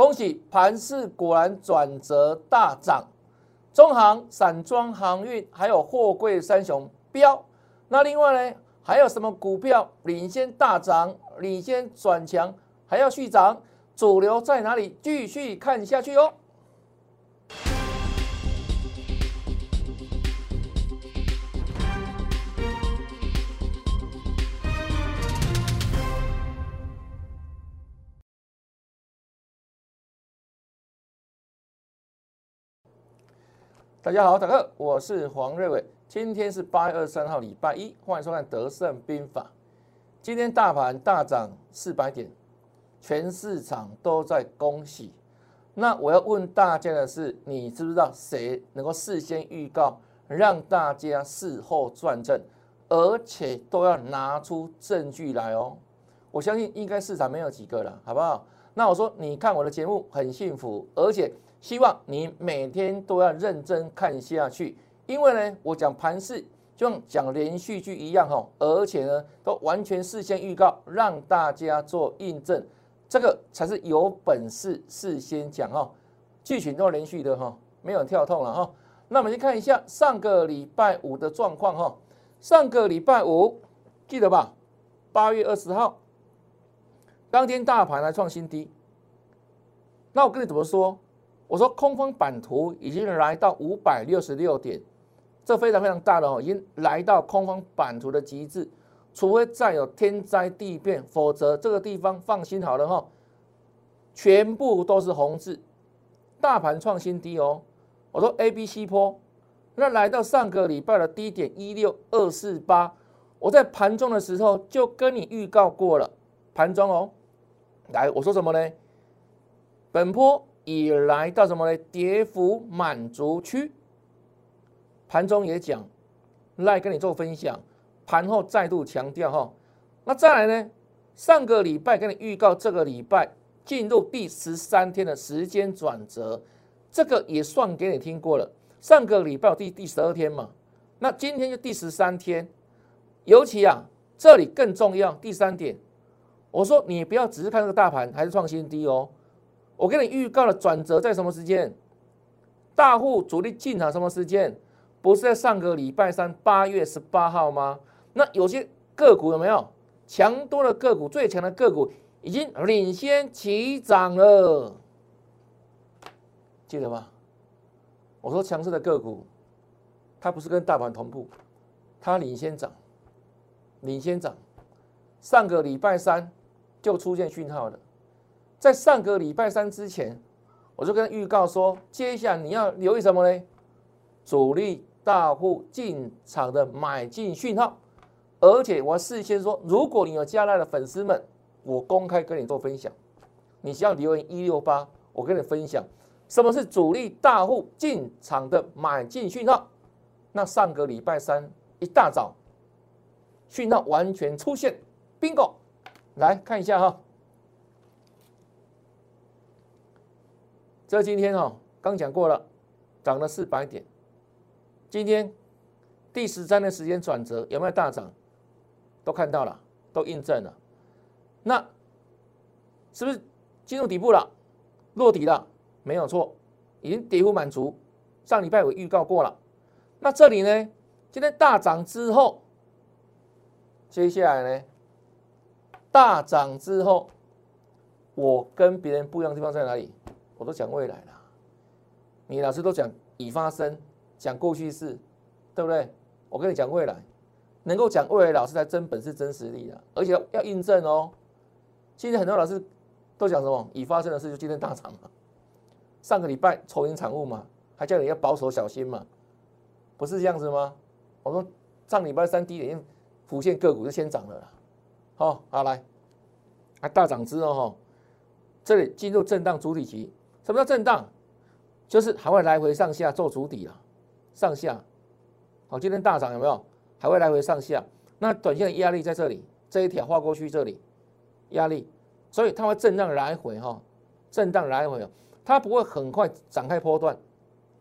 恭喜盘市果然转折大涨，中航、散装航运还有货柜三雄飙。那另外呢，还有什么股票领先大涨、领先转强，还要续涨？主流在哪里？继续看下去哦。大家好，大哥，我是黄瑞伟。今天是八月二十三号，礼拜一，欢迎收看《德胜兵法》。今天大盘大涨四百点，全市场都在恭喜。那我要问大家的是，你知不知道谁能够事先预告，让大家事后转正，而且都要拿出证据来哦？我相信应该市场没有几个了，好不好？那我说，你看我的节目很幸福，而且。希望你每天都要认真看下去，因为呢，我讲盘势就像讲连续剧一样哈，而且呢，都完全事先预告，让大家做印证，这个才是有本事事先讲哈。剧情都连续的哈，没有跳痛了哈。那我们先看一下上个礼拜五的状况哈。上个礼拜五记得吧？八月二十号当天大盘来创新低，那我跟你怎么说？我说空方版图已经来到五百六十六点，这非常非常大的哦，已经来到空方版图的极致，除非再有天灾地变，否则这个地方放心好了哈，全部都是红字，大盘创新低哦。我说 A、B、C 坡，那来到上个礼拜的低点一六二四八，我在盘中的时候就跟你预告过了，盘中哦，来我说什么呢？本坡。已来到什么呢？跌幅满足区，盘中也讲，来跟你做分享，盘后再度强调哈。那再来呢？上个礼拜跟你预告，这个礼拜进入第十三天的时间转折，这个也算给你听过了。上个礼拜第第十二天嘛，那今天就第十三天，尤其啊，这里更重要。第三点，我说你不要只是看这个大盘还是创新低哦。我给你预告了转折在什么时间？大户主力进场什么时间？不是在上个礼拜三八月十八号吗？那有些个股有没有强多的个股？最强的个股已经领先起涨了，记得吗？我说强势的个股，它不是跟大盘同步，它领先涨，领先涨。上个礼拜三就出现讯号了。在上个礼拜三之前，我就跟预告说，接下来你要留意什么呢？主力大户进场的买进讯号，而且我事先说，如果你有加来的粉丝们，我公开跟你做分享，你需要留言一六八，我跟你分享什么是主力大户进场的买进讯号。那上个礼拜三一大早，讯号完全出现，bingo，来看一下哈。这今天哦，刚讲过了，涨了四百点。今天第十三的时间转折有没有大涨？都看到了，都印证了。那是不是进入底部了？落底了？没有错，已经跌幅满足。上礼拜我预告过了。那这里呢？今天大涨之后，接下来呢？大涨之后，我跟别人不一样的地方在哪里？我都讲未来了，你老师都讲已发生，讲过去式，对不对？我跟你讲未来，能够讲未来，老师才真本事、真实力的，而且要印证哦。现在很多老师都讲什么已发生的事就今天大涨嘛，上个礼拜筹银产物嘛，还叫你要保守小心嘛，不是这样子吗？我说上礼拜三低点浮现个股就先涨了，好，好来，啊大涨之后哈，这里进入震荡主体期。什么叫震荡？就是还会来回上下做主底啊，上下。好，今天大涨有没有？还会来回上下。那短线的压力在这里，这一条画过去这里，压力，所以它会震荡来回哈，震荡来回，它不会很快展开波段，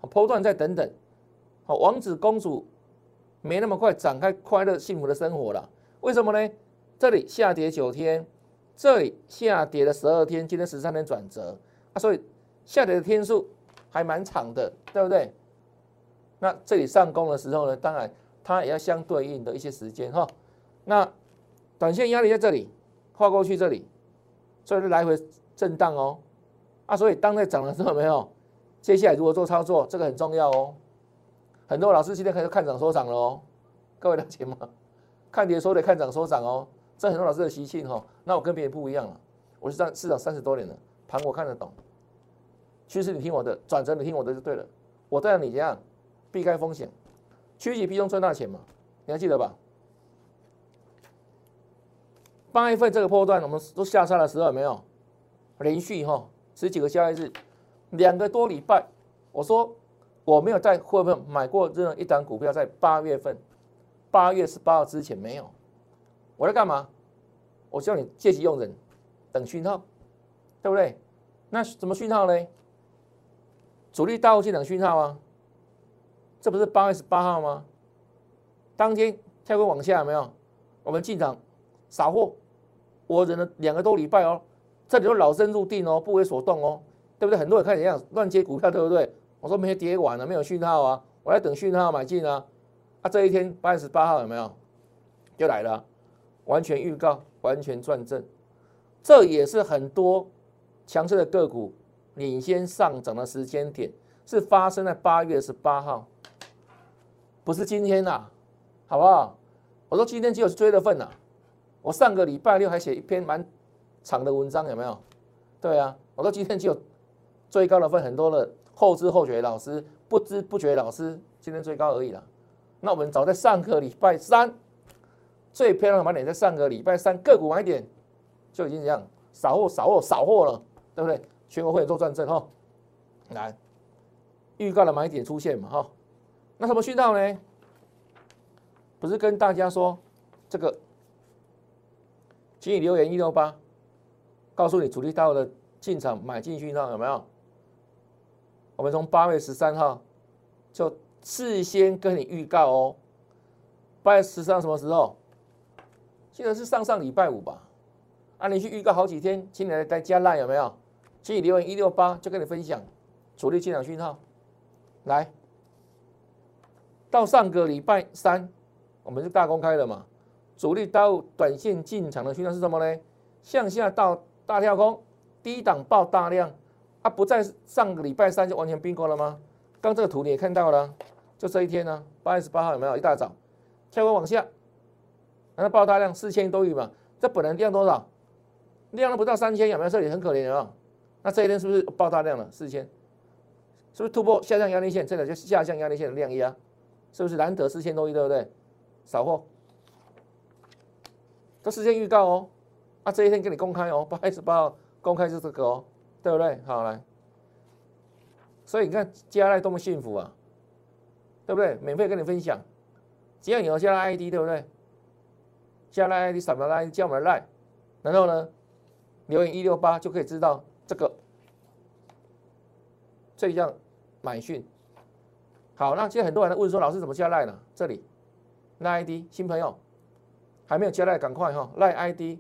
波段再等等。好，王子公主没那么快展开快乐幸福的生活了。为什么呢？这里下跌九天，这里下跌了十二天，今天十三天转折。啊，所以下跌的天数还蛮长的，对不对？那这里上攻的时候呢，当然它也要相对应的一些时间哈。那短线压力在这里，跨过去这里，所以就来回震荡哦。啊，所以当在涨的时候没有，接下来如何做操作，这个很重要哦。很多老师今天开始看涨收涨了哦，各位了解吗？看跌说跌，看涨收涨哦，这很多老师的习性哈。那我跟别人不一样了，我是在市场三十多年了，盘我看得懂，趋势你听我的，转折你听我的就对了。我带你这样避开风险，趋吉避凶赚大钱嘛，你还记得吧？八月份这个波段我们都下杀的时候有没有连续哈十几个交易日，两个多礼拜，我说我没有在会不会买过任何一档股票，在八月份八月十八号之前没有，我在干嘛？我叫你借机用人，等讯号，对不对？那什么讯号呢？主力大户进场讯号啊，这不是八月十八号吗？当天跳过往下有没有？我们进场。扫货，我忍了两个多礼拜哦，这里都老生入定哦，不为所动哦，对不对？很多人看怎样乱接股票，对不对？我说没跌完了，没有讯号啊，我在等讯号买进啊。啊，这一天八月十八号有没有？就来了，完全预告，完全转正，这也是很多强势的个股领先上涨的时间点，是发生在八月十八号，不是今天呐，好不好？我说今天只有追的份呐。我上个礼拜六还写一篇蛮长的文章，有没有？对啊，我说今天就最高的分很多的后知后觉老师，不知不觉老师今天最高而已了。那我们早在上个礼拜三最漂亮的买点，在上个礼拜三个股买点就已经这样扫货扫货扫货了，对不对？全国会员做转正哈，来预告的买点出现嘛哈？那什么讯号呢？不是跟大家说这个。请你留言一六八，告诉你主力到的进场买进讯号有没有？我们从八月十三号就事先跟你预告哦。八月十三什么时候？记得是上上礼拜五吧？啊，你去预告好几天，请你来再加赖有没有？请你留言一六八，就跟你分享主力进场讯号。来，到上个礼拜三，我们是大公开了嘛？主力到短线进场的讯号是什么呢？向下到大跳空，低档爆大量，啊，不在上个礼拜三就完全并购了吗？刚这个图你也看到了，就这一天呢，八月十八号有没有？一大早跳空往下，那爆大量四千多亿嘛，这本来量多少？量都不到三千，有没有？这里很可怜啊。那这一天是不是爆大量了？四千，是不是突破下降压力线？这个就下降压力线的量压，是不是难得四千多亿，对不对？扫货。都事先预告哦，啊，这一天给你公开哦，八月十八号公开是这个哦，对不对？好来，所以你看加来多么幸福啊，对不对？免费跟你分享，只要你有加赖 ID，对不对？加赖 ID 扫描赖叫我们 Line，，然后呢留言一六八就可以知道这个这一项买讯。好，那现在很多人问说，老师怎么加 Line 呢？这里 line 新朋友。还没有加 Line，赶快哈！Line ID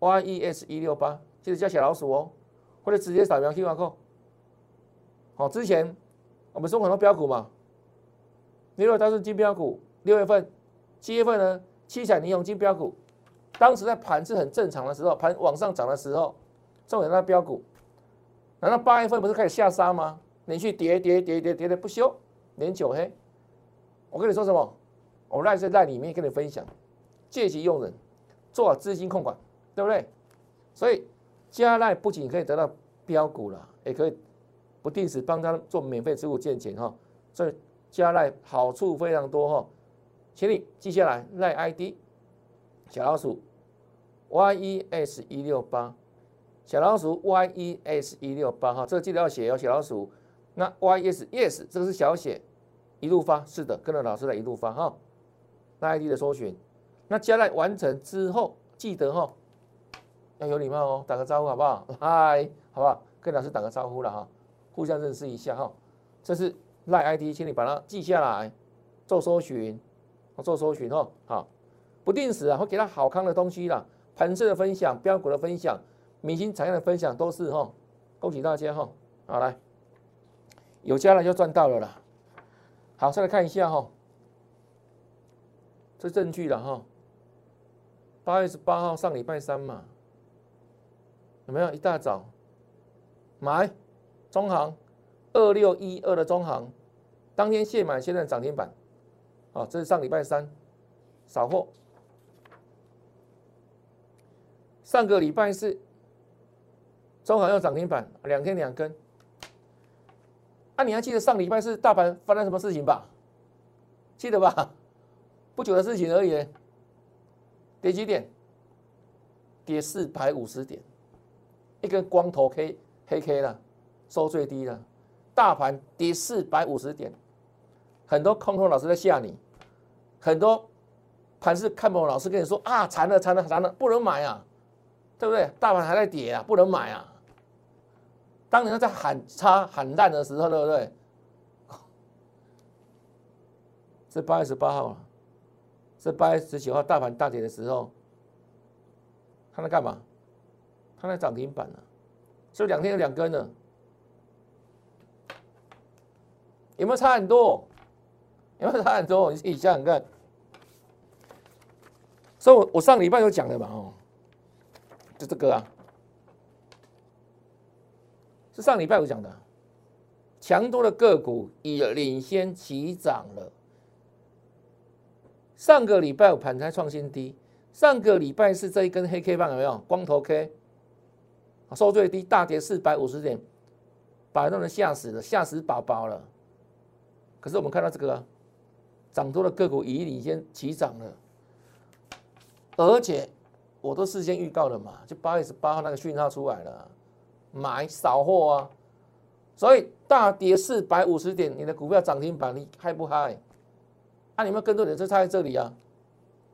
yes 一六八，记得加小老鼠哦，或者直接扫描 QR code。好，之前我们说很多标股嘛，六月它是金标股，六月份、七月份呢，七彩霓虹金标股，当时在盘是很正常的时候，盘往上涨的时候，重点在标股。难道八月份不是开始下杀吗？连续跌跌跌跌跌的不休，连九黑。我跟你说什么？我赖在赖里面跟你分享。借机用人，做好资金控管，对不对？所以加赖不仅可以得到标股了，也可以不定时帮他做免费持股建钱哈。所以加赖好处非常多哈，请你记下来，赖 ID 小老鼠 yes 一六八，小老鼠 yes 一六八哈，这个记得要写哦，小老鼠。那 yes yes 这个是小写，一路发是的，跟着老师来一路发哈。那 ID 的搜寻。那加赖完成之后，记得哈，要有礼貌哦，打个招呼好不好？嗨，好不好？跟老师打个招呼了哈，互相认识一下哈。这是赖 ID，请你把它记下来，做搜寻，做搜寻哦。好，不定时啊，会给他好康的东西啦，盘势的分享、标股的分享、明星产业的分享，都是哈，恭喜大家哈！好来，有加了就赚到了啦。好，再来看一下哈，这证据了哈。八月十八号上礼拜三嘛，有没有一大早买中行二六一二的中行，当天现买现在涨停板，好，这是上礼拜三扫货。上个礼拜四中行要涨停板，两天两根。啊，你还记得上礼拜四大盘发生什么事情吧？记得吧？不久的事情而已。跌几点？跌四百五十点，一根光头 K 黑 K 了，收最低了。大盘跌四百五十点，很多空头老师在吓你，很多盘是看不懂老师跟你说啊，惨了惨了惨了，不能买啊，对不对？大盘还在跌啊，不能买啊。当年在喊差喊烂的时候，对不对？是八月十八号了。是八月十九号大盘大跌的时候，他在干嘛？他在涨停板呢，所以两天有两根呢，有没有差很多？有没有差很多？你自己想想看。所以我我上礼拜有讲的嘛，哦，就这个啊，是上礼拜我讲的，强多的个股已领先起涨了。上个礼拜五盘才创新低，上个礼拜是这一根黑 K 棒有没有？光头 K，收最低大跌四百五十点，把很多人吓死了，吓死宝宝了。可是我们看到这个涨多的个股已领先起涨了，而且我都事先预告了嘛，就八月十八号那个讯号出来了，买少货啊，所以大跌四百五十点，你的股票涨停板，你嗨不嗨？啊，你们跟多点就差在这里啊，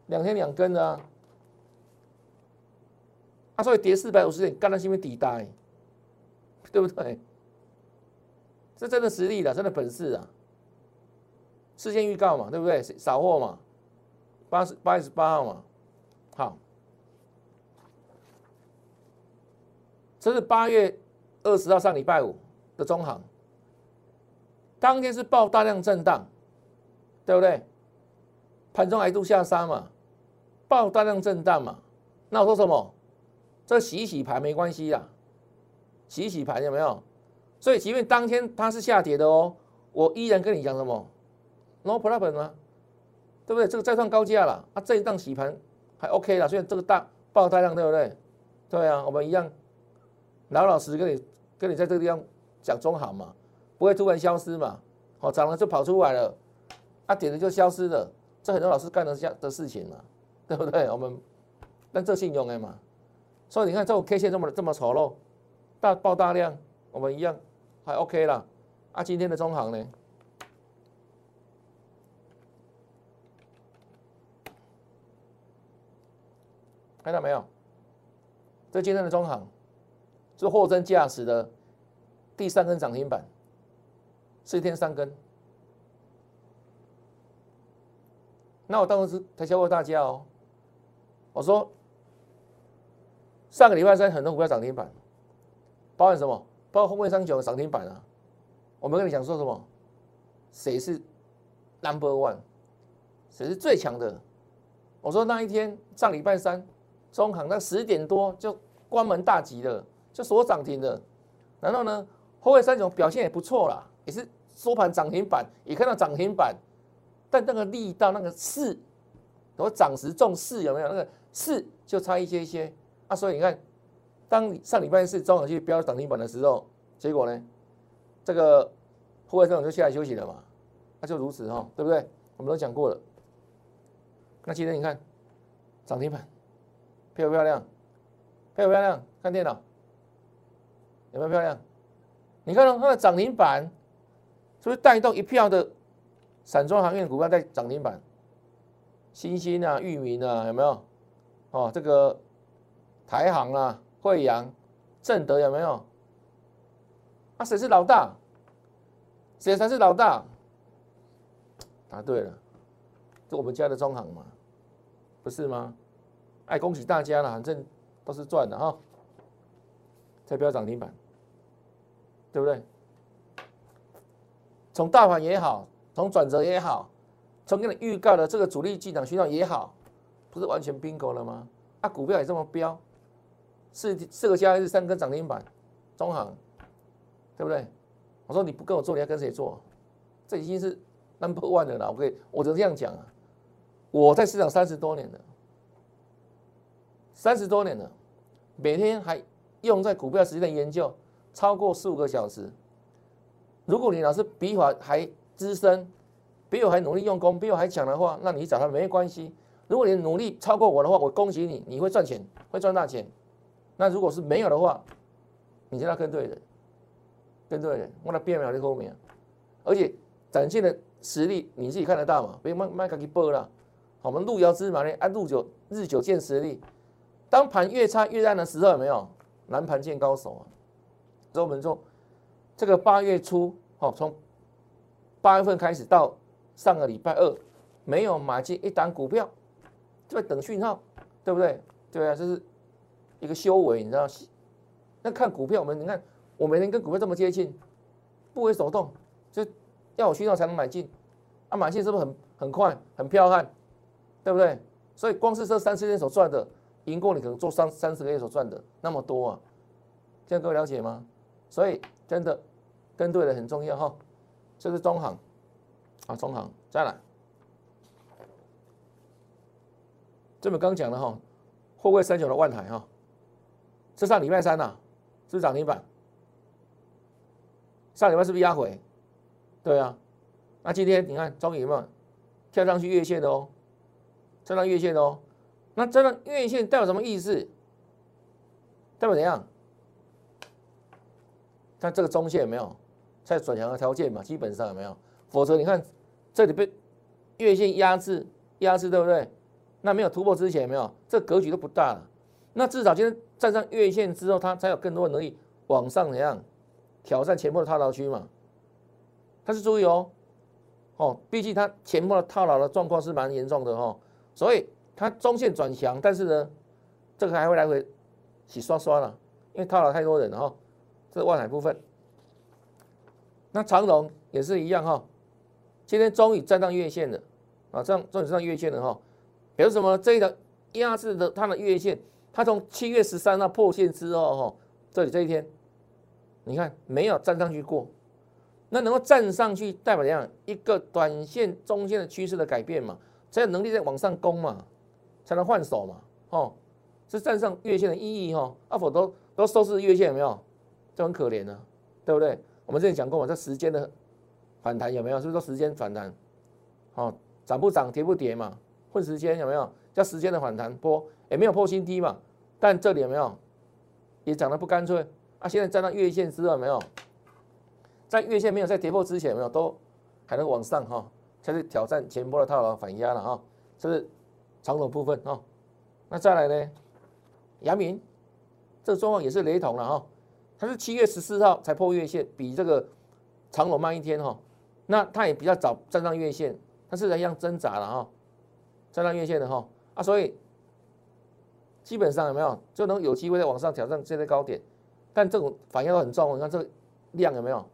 两天两根啊，啊，所以跌四百五十点，干了是因为底大，对不对？这真的实力了，真的本事啊！事先预告嘛，对不对？扫货嘛，八十八月十八号嘛，好，这是八月二十号上礼拜五的中行，当天是爆大量震荡。对不对？盘中一度下杀嘛，爆大量震荡嘛。那我说什么？这洗洗盘没关系啦，洗洗盘有没有？所以即便当天它是下跌的哦，我依然跟你讲什么？No problem 吗？对不对？这个再创高价了，啊，这一档洗盘还 OK 了。所以这个大爆大量，对不对？对啊，我们一样老老实实跟你跟你在这个地方讲中行嘛，不会突然消失嘛。好，涨了就跑出来了。啊，点了就消失了，这很多老师干的这样的事情嘛，对不对？我们但这信用的嘛，所以你看这种 K 线这么这么丑陋，大爆大量，我们一样还 OK 了。啊，今天的中行呢，看到没有？这今天的中行是货真价实的第三根涨停板，四天三根。那我当时才教过大家哦，我说上个礼拜三很多股票涨停板，包含什么？包括后面三九涨停板啊。我们跟你讲说什么？谁是 number one？谁是最强的？我说那一天上礼拜三，中行在十点多就关门大吉了，就锁涨停了。然后呢，后面三种表现也不错啦，也是收盘涨停板，也看到涨停板。但那个力道，那个势，我涨时重势有没有？那个势就差一些一些啊。所以你看，当上礼拜四中行去标涨停板的时候，结果呢，这个后卫这种就下来休息了嘛。那就如此哈，对不对？我们都讲过了。那今天你看涨停板漂不漂亮？漂不漂亮？看电脑有没有漂亮？你看到它的涨停板是不是带动一票的？散装行业的股票在涨停板，新兴啊、域名啊，有没有？哦，这个台航啊、惠阳、正德有没有？啊，谁是老大？谁才是老大？答对了，是我们家的中行嘛，不是吗？哎，恭喜大家了，反正都是赚的哈。再不要涨停板，对不对？从大盘也好，从转折也好，从给你预告的这个主力进场讯号也好，不是完全 bingo 了吗？啊，股票也这么飙，四四个交易日三根涨停板，中行，对不对？我说你不跟我做，你要跟谁做？这已经是 number one 的了。我可以，我就这样讲啊。我在市场三十多年了，三十多年了，每天还用在股票时间研究超过四五个小时。如果你老师比我还资深，比我还努力用功，比我还强的话，那你找他没关系。如果你努力超过我的话，我恭喜你，你会赚钱，会赚大钱。那如果是没有的话，你就要跟对人，跟对人，我来变秒的后面，而且展现的实力你自己看得到嘛？别卖卖给播了。我们路遥知马力，按路久日久见实力。当盘越差越烂的时候，有没有？蓝盘见高手啊！所以我们说，这个八月初，哦，从八月份开始到上个礼拜二，没有买进一档股票。就在等讯号，对不对？对啊，这是一个修为，你知道？那看股票，我们你看，我每天跟股票这么接近，不为所动，就要有讯号才能买进。啊，买进是不是很很快、很彪悍，对不对？所以光是这三四天所赚的，赢过你可能做三三十个月所赚的那么多啊！这样各位了解吗？所以真的跟对了很重要哈。这是中行啊，中行再来。这么刚讲了哈，货柜三九的万海哈，这上礼拜三呐，是不是涨停板。上礼拜是不是压回？对啊，那今天你看终于有没有跳上去月线的哦，跳上月线的哦。那这个月线代表什么意思？代表怎样？看这个中线有没有在转强的条件嘛？基本上有没有？否则你看这里被月线压制，压制对不对？那没有突破之前，有没有这格局都不大。那至少今天站上月线之后，它才有更多的能力往上怎样挑战前波的套牢区嘛？但是注意哦，哦，毕竟它前波的套牢的状况是蛮严重的哦，所以它中线转强，但是呢，这个还会来回洗刷刷了，因为套牢太多人了哈。这是万海部分，那长龙也是一样哈，今天终于站上月线了啊，这样终于站上月线了哈。比如什么？这一条压制的它的月线，它从七月十三号破线之后，哈，这里这一天，你看没有站上去过，那能够站上去，代表怎样？一个短线、中线的趋势的改变嘛，才有能力在往上攻嘛，才能换手嘛，哦，是站上月线的意义哈，啊，否都都收视月线有没有？就很可怜呢，对不对？我们之前讲过嘛，这时间的反弹有没有？是不是说时间反弹？哦，涨不涨，跌不跌嘛？混时间有没有叫时间的反弹波？也没有破新低嘛，但这里有没有也涨得不干脆啊？现在站到月线之后没有，在月线没有在跌破之前有没有都还能往上哈，才是挑战前波的套牢反压了哈，这是长头部分哦。那再来呢，阳明这个状况也是雷同了哈，它是七月十四号才破月线，比这个长龙慢一天哈，那它也比较早站上月线，它是一样挣扎了哈。站上月线的哈啊，所以基本上有没有就能有机会在往上挑战这些高点，但这种反应都很重。你看这个量有没有？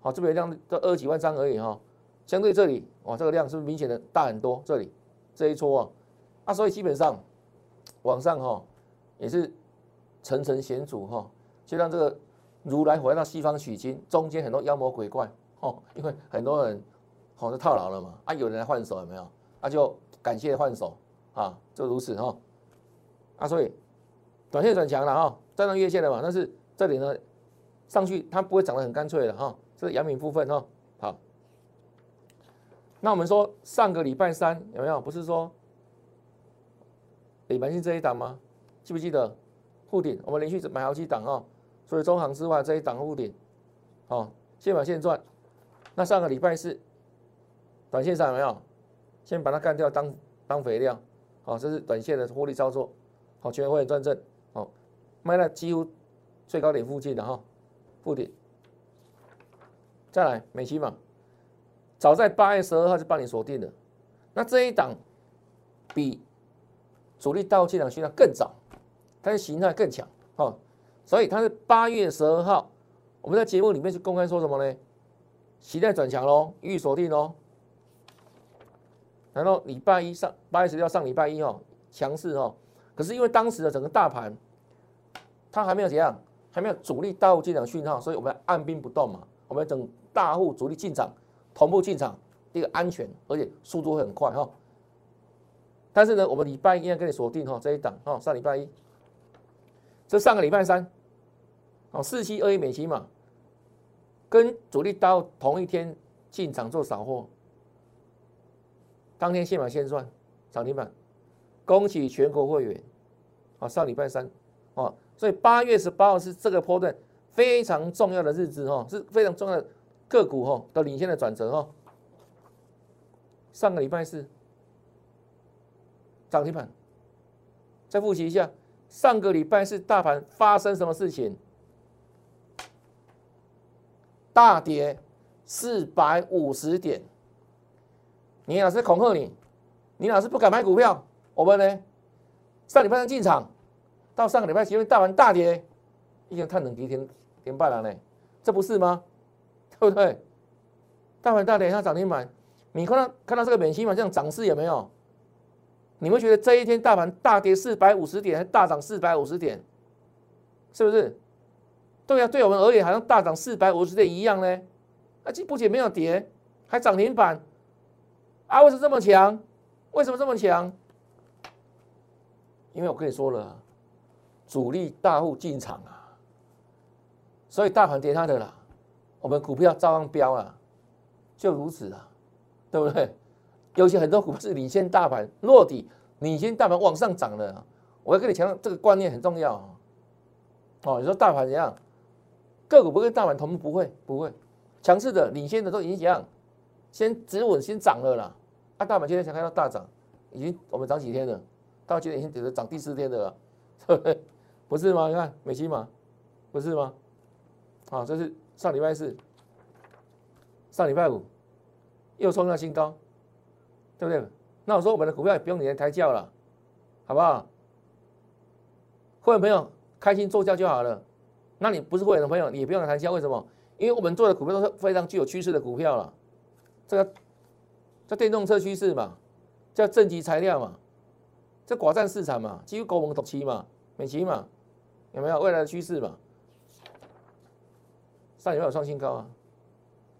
好，这边量都二几万张而已哈，相对这里哇，这个量是不是明显的大很多？这里这一撮啊啊，所以基本上往上哈也是层层险阻哈，就让这个如来回到西方取经，中间很多妖魔鬼怪哦，因为很多人好像套牢了嘛啊，有人来换手有没有？啊就。感谢换手啊，就如此哈，啊，所以短线转强了哈，站上月线了嘛，但是这里呢上去它不会涨得很干脆的哈，这是阳明部分哈，那我们说上个礼拜三有没有？不是说北盘星这一档吗？记不记得护顶？我们连续买好几档啊，所以中行之外这一档护顶，哦，现买现赚。那上个礼拜四短线上有没有？先把它干掉，当当肥料，好，这是短线的获利操作，好，全会赚正，好，卖在几乎最高点附近的哈，附点，再来美期嘛，早在八月十二号就帮你锁定了，那这一档比主力倒进档讯号更早，它的形态更强，哦，所以它是八月十二号我们在节目里面是公开说什么呢？期待转强喽，预锁定喽。然后礼拜一上八月十六上礼拜一哦，强势哦。可是因为当时的整个大盘，它还没有怎样，还没有主力大户进场讯号，所以我们按兵不动嘛。我们等大户主力进场，同步进场，第一个安全，而且速度会很快哈。但是呢，我们礼拜一要跟你锁定哈这一档哦，上礼拜一，这上个礼拜三，哦四七二一美金嘛，跟主力到同一天进场做扫货，当天现买现赚涨停板，恭喜全国会员啊！上礼拜三啊，所以八月十八号是这个波段非常重要的日子哈，是非常重要的个股哈的领先的转折哈。上个礼拜四。涨停板，再复习一下，上个礼拜是大盘发生什么事情？大跌四百五十点，你老师恐吓你，你老师不敢买股票，我们呢？上礼拜三进场，到上个礼拜因为大盘大跌，已经探冷跌停停败了呢，这不是吗？对不对？大盘大跌，它涨停板，你看到看到这个免息嘛，这样涨势有没有？你会觉得这一天大盘大跌四百五十点，还大涨四百五十点，是不是？对啊，对我们而言好像大涨四百五十点一样呢。啊，这不仅没有跌，还涨停板，啊，为什么这么强？为什么这么强？因为我跟你说了，主力大户进场啊，所以大盘跌它的啦，我们股票照样飙了，就如此啊，对不对？尤其很多股票是领先大盘落底，领先大盘往上涨的。我要跟你强调，这个观念很重要啊哦。你说大盘怎样？个股不跟大盘同步，不会不会。强势的、领先的都已经怎样？先止稳，先涨了啦。啊，大盘今天才看到大涨，已经我们涨几天了？到今天已经等着涨第四天的了，不是吗？你看美期嘛，不是吗？啊，这是上礼拜四，上礼拜五又创下新高。对不对？那我说我们的股票也不用你来抬轿了，好不好？会员朋友开心做轿就好了。那你不是会员的朋友，你也不用来抬轿，为什么？因为我们做的股票都是非常具有趋势的股票了。这个叫电动车趋势嘛，叫正极材料嘛，这寡占市场嘛，几乎高蒙独期嘛，美期嘛，有没有未来的趋势嘛？上礼拜有创新高啊，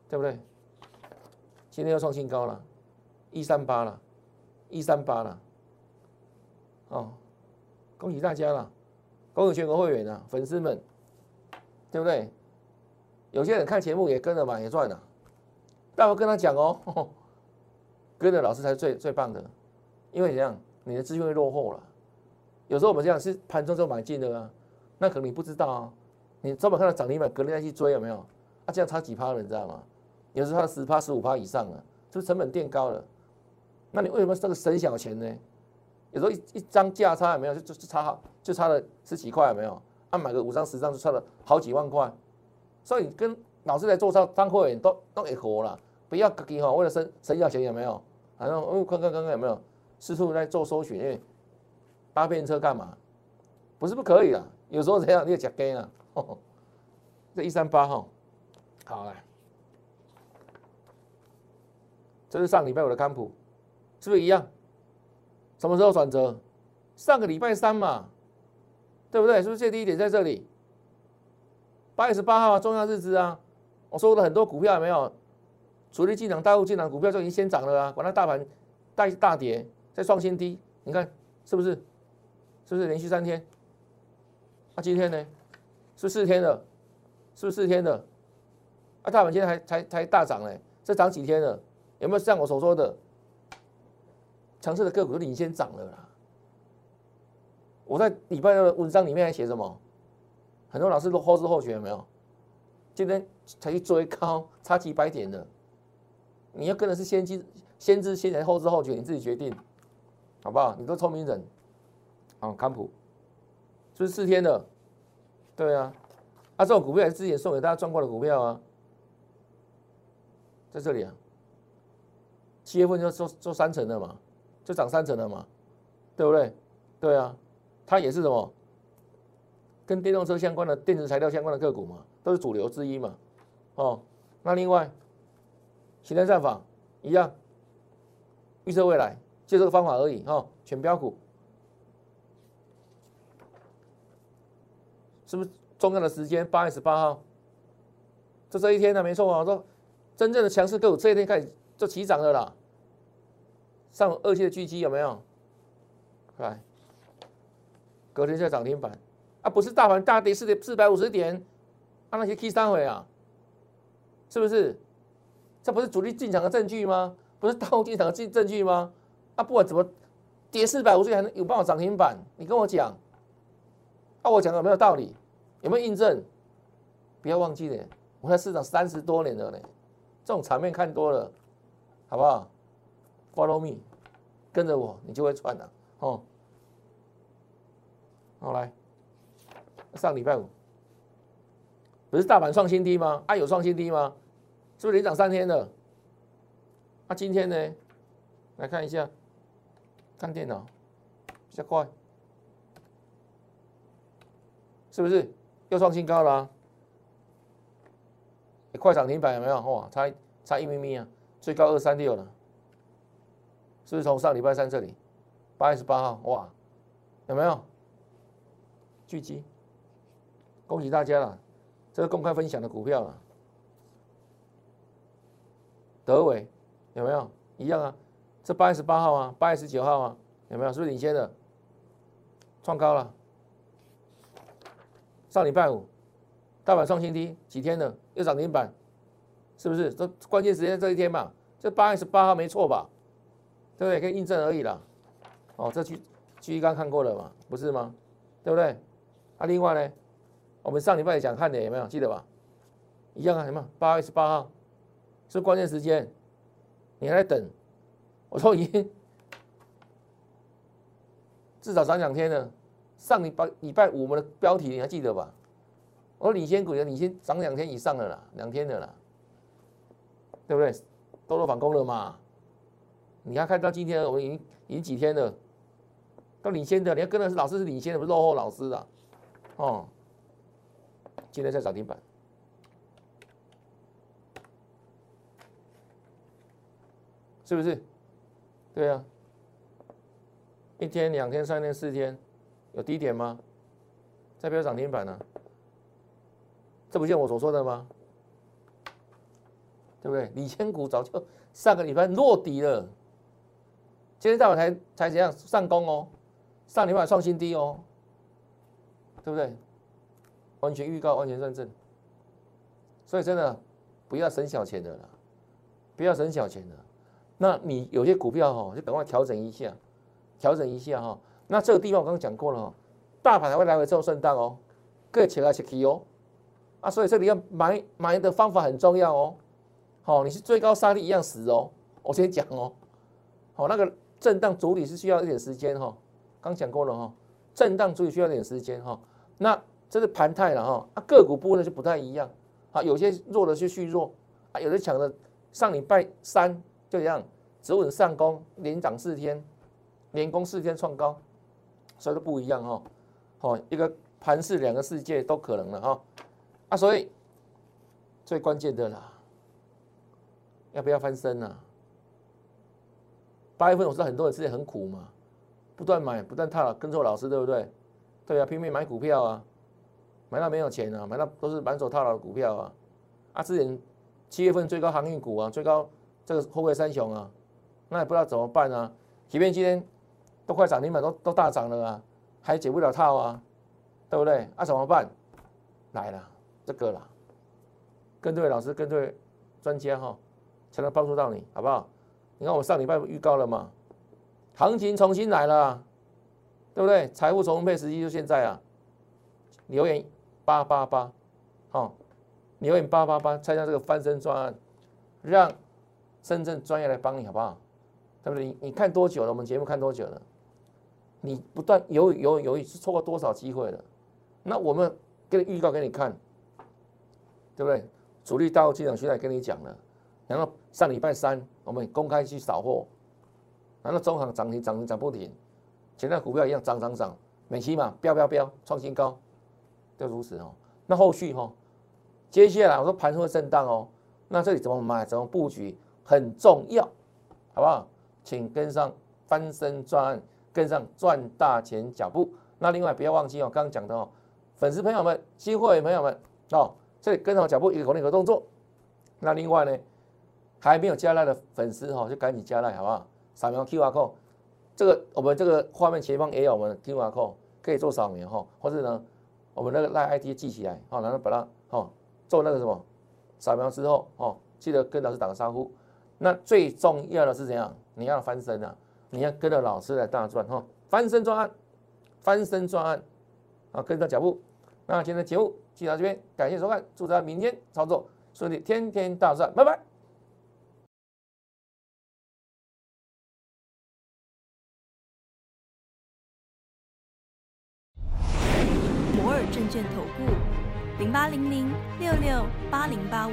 对不对？今天又创新高了。一三八了，一三八了，哦，恭喜大家了，恭喜全国会员啊，粉丝们，对不对？有些人看节目也跟着买也赚了，但我跟他讲哦，跟着老师才是最最棒的，因为怎样，你的资讯会落后了。有时候我们这样是盘中就买进的啊，那可能你不知道啊，你专门看到涨停板，隔天再去追有没有？啊，这样差几趴了，你知道吗？有时候差十趴、十五趴以上了，是不是成本垫高了？那你为什么这个省小钱呢？有时候一一张价差有没有？就就就差好，就差了十几块有没有？啊，买个五张十张就差了好几万块。所以跟老师在做操当会员都都会活了，不要自己哈为了省省小钱有没有？反正哦，看看看看有没有四处在做搜寻，因为搭便车干嘛？不是不可以啊，有时候这样你也假跟啊。这一三八哈，好来，这是上礼拜五的康普。是不是一样？什么时候转折？上个礼拜三嘛，对不对？是不是最低点在这里？八月十八号重要日子啊！我说了很多股票有没有？主力进场、大户进场，股票就已经先涨了啊！管它大盘大大跌，再创新低，你看是不是？是不是连续三天？那今天呢？是四天了？是不是四天的？啊，大盘今天还才才大涨嘞，这涨几天了？有没有像我所说的？强势的个股都领先涨了啦！我在礼拜六的文章里面还写什么？很多老师都后知后觉，有没有？今天才去追高，差几百点的，你要跟的是先知先知先觉，后知后觉，你自己决定，好不好？你都聪明人，好，康普，是不是四天的？对啊，啊，这种股票也是之前送给大家赚过的股票啊，在这里啊，七月份就做做三成的嘛。就涨三成了嘛，对不对？对啊，它也是什么？跟电动车相关的电子材料相关的个股嘛，都是主流之一嘛，哦，那另外，形态战法一样，预测未来，就这个方法而已，哈，全标股，是不是重要的时间？八月十八号，就这一天呢，没错啊，说真正的强势个股这一天开始就起涨了啦，上二期的狙击有没有？来，隔天就涨停板，啊，不是大盘大跌四点四百五十点。啊，那些 K 三回啊，是不是？这不是主力进场的证据吗？不是大户进场的证证据吗？啊，不管怎么跌四百五十点还能有办法涨停板？你跟我讲，啊，我讲有没有道理？有没有印证？不要忘记了，我在市场三十多年了呢，这种场面看多了，好不好？Follow me，跟着我，你就会赚了哦。好来，上礼拜五。不是大盘创新低吗？啊，有创新低吗？是不是连涨三天了？啊，今天呢？来看一下，看电脑比较快，是不是又创新高了？快涨停板有没有？哇，差差一咪咪啊！最高二三六了，是不是从上礼拜三这里八月十八号？哇，有没有？聚集，恭喜大家了！这是公开分享的股票了，德伟有没有一样啊？这八月十八号啊，八月十九号啊，有没有？是不是领先的？创高了。上礼拜五，大盘创新低，几天了？又涨停板，是不是？这关键时间这一天嘛，这八月十八号没错吧？对不对？可以印证而已啦。哦，这区区域刚看过了嘛，不是吗？对不对？啊，另外呢？我们上礼拜也讲看的有没有记得吧？一样啊，什么八月十八号是关键时间，你还在等？我说已经至少涨两天了。上礼拜礼拜五我们的标题你还记得吧？我说领先股的领先涨两天以上了啦，两天的啦，对不对？都都反攻了嘛？你看看到今天我们已经已经几天了，都领先的，你要跟的是老师是领先的，不是落后老师的哦。今天在涨停板，是不是？对啊，一天、两天、三天、四天，有低点吗？再不要涨停板呢？这不像我所说的吗？对不对？李千股早就上个礼拜落底了，今天大盘才才怎样上攻哦？上礼拜创新低哦，对不对？完全预告，完全认证，所以真的不要省小钱的啦，不要省小钱的。那你有些股票哈，就赶快调整一下，调整一下哈。那这个地方我刚刚讲过了哈，大盘还会来回做震荡哦，各切来切去哦。啊，所以这里要买买的方法很重要哦。好，你是最高杀力一样死哦。我先讲哦。好，那个震荡主体是需要一点时间哈。刚讲过了哈，震荡主体需要一点时间哈。那这是盘态了哈，啊个股部分就不太一样，啊有些弱的就续弱，啊有的强的上礼拜三就这样止稳上攻，连涨四天，连攻四天创高，所以都不一样哈，好一个盘势两个世界都可能了哈，啊所以最关键的啦，要不要翻身呢？八月份我知道很多人自己很苦嘛，不断买不断套，跟着我老师对不对？对啊，拼命买股票啊。买到没有钱啊，买到都是满手套牢的股票啊！啊，之前七月份最高航运股啊，最高这个后贵三雄啊，那也不知道怎么办啊。即便今天都快涨停板，都都大涨了啊，还解不了套啊，对不对？啊，怎么办？来了，这个啦，跟对老师，跟对专家哈，才能帮助到你，好不好？你看我上礼拜预告了嘛，行情重新来了，对不对？财富重分配时机就现在啊，留言。八八八，好，留言八八八，参加这个翻身专案，让深圳专业来帮你，好不好？对不对？你你看多久了？我们节目看多久了？你不断犹豫犹豫犹豫，是错过多少机会了？那我们给你预告给你看，对不对？主力大户进场现在跟你讲了，然后上礼拜三我们公开去扫货，然后中行涨停涨停涨不停，前在股票一样涨涨涨，美期嘛飙飙飙创新高。就如此哦，那后续哈，接下来我说盘会震荡哦，那这里怎么买？怎么布局？很重要，好不好？请跟上翻身赚，跟上赚大钱脚步。那另外不要忘记哦，刚刚讲的哦，粉丝朋友们、机会朋友们哦，这里跟上脚步，一个口令一个动作。那另外呢，还没有加赖的粉丝哈，就赶紧加赖，好不好？扫描 Q R code，这个我们这个画面前方也有我们 Q R code，可以做扫描哈，或者呢，我们那个赖 I D 记起来，好，然后把它哦做那个什么扫描之后哦，记得跟老师打个招呼。那最重要的是怎样？你要翻身啊！你要跟着老师来大赚哈，翻身专案，翻身专案啊，跟着脚步。那今天的节目就到这边，感谢收看，祝大家明天操作顺利，天天大赚，拜拜。摩尔证券投顾零八零零六六八零八五。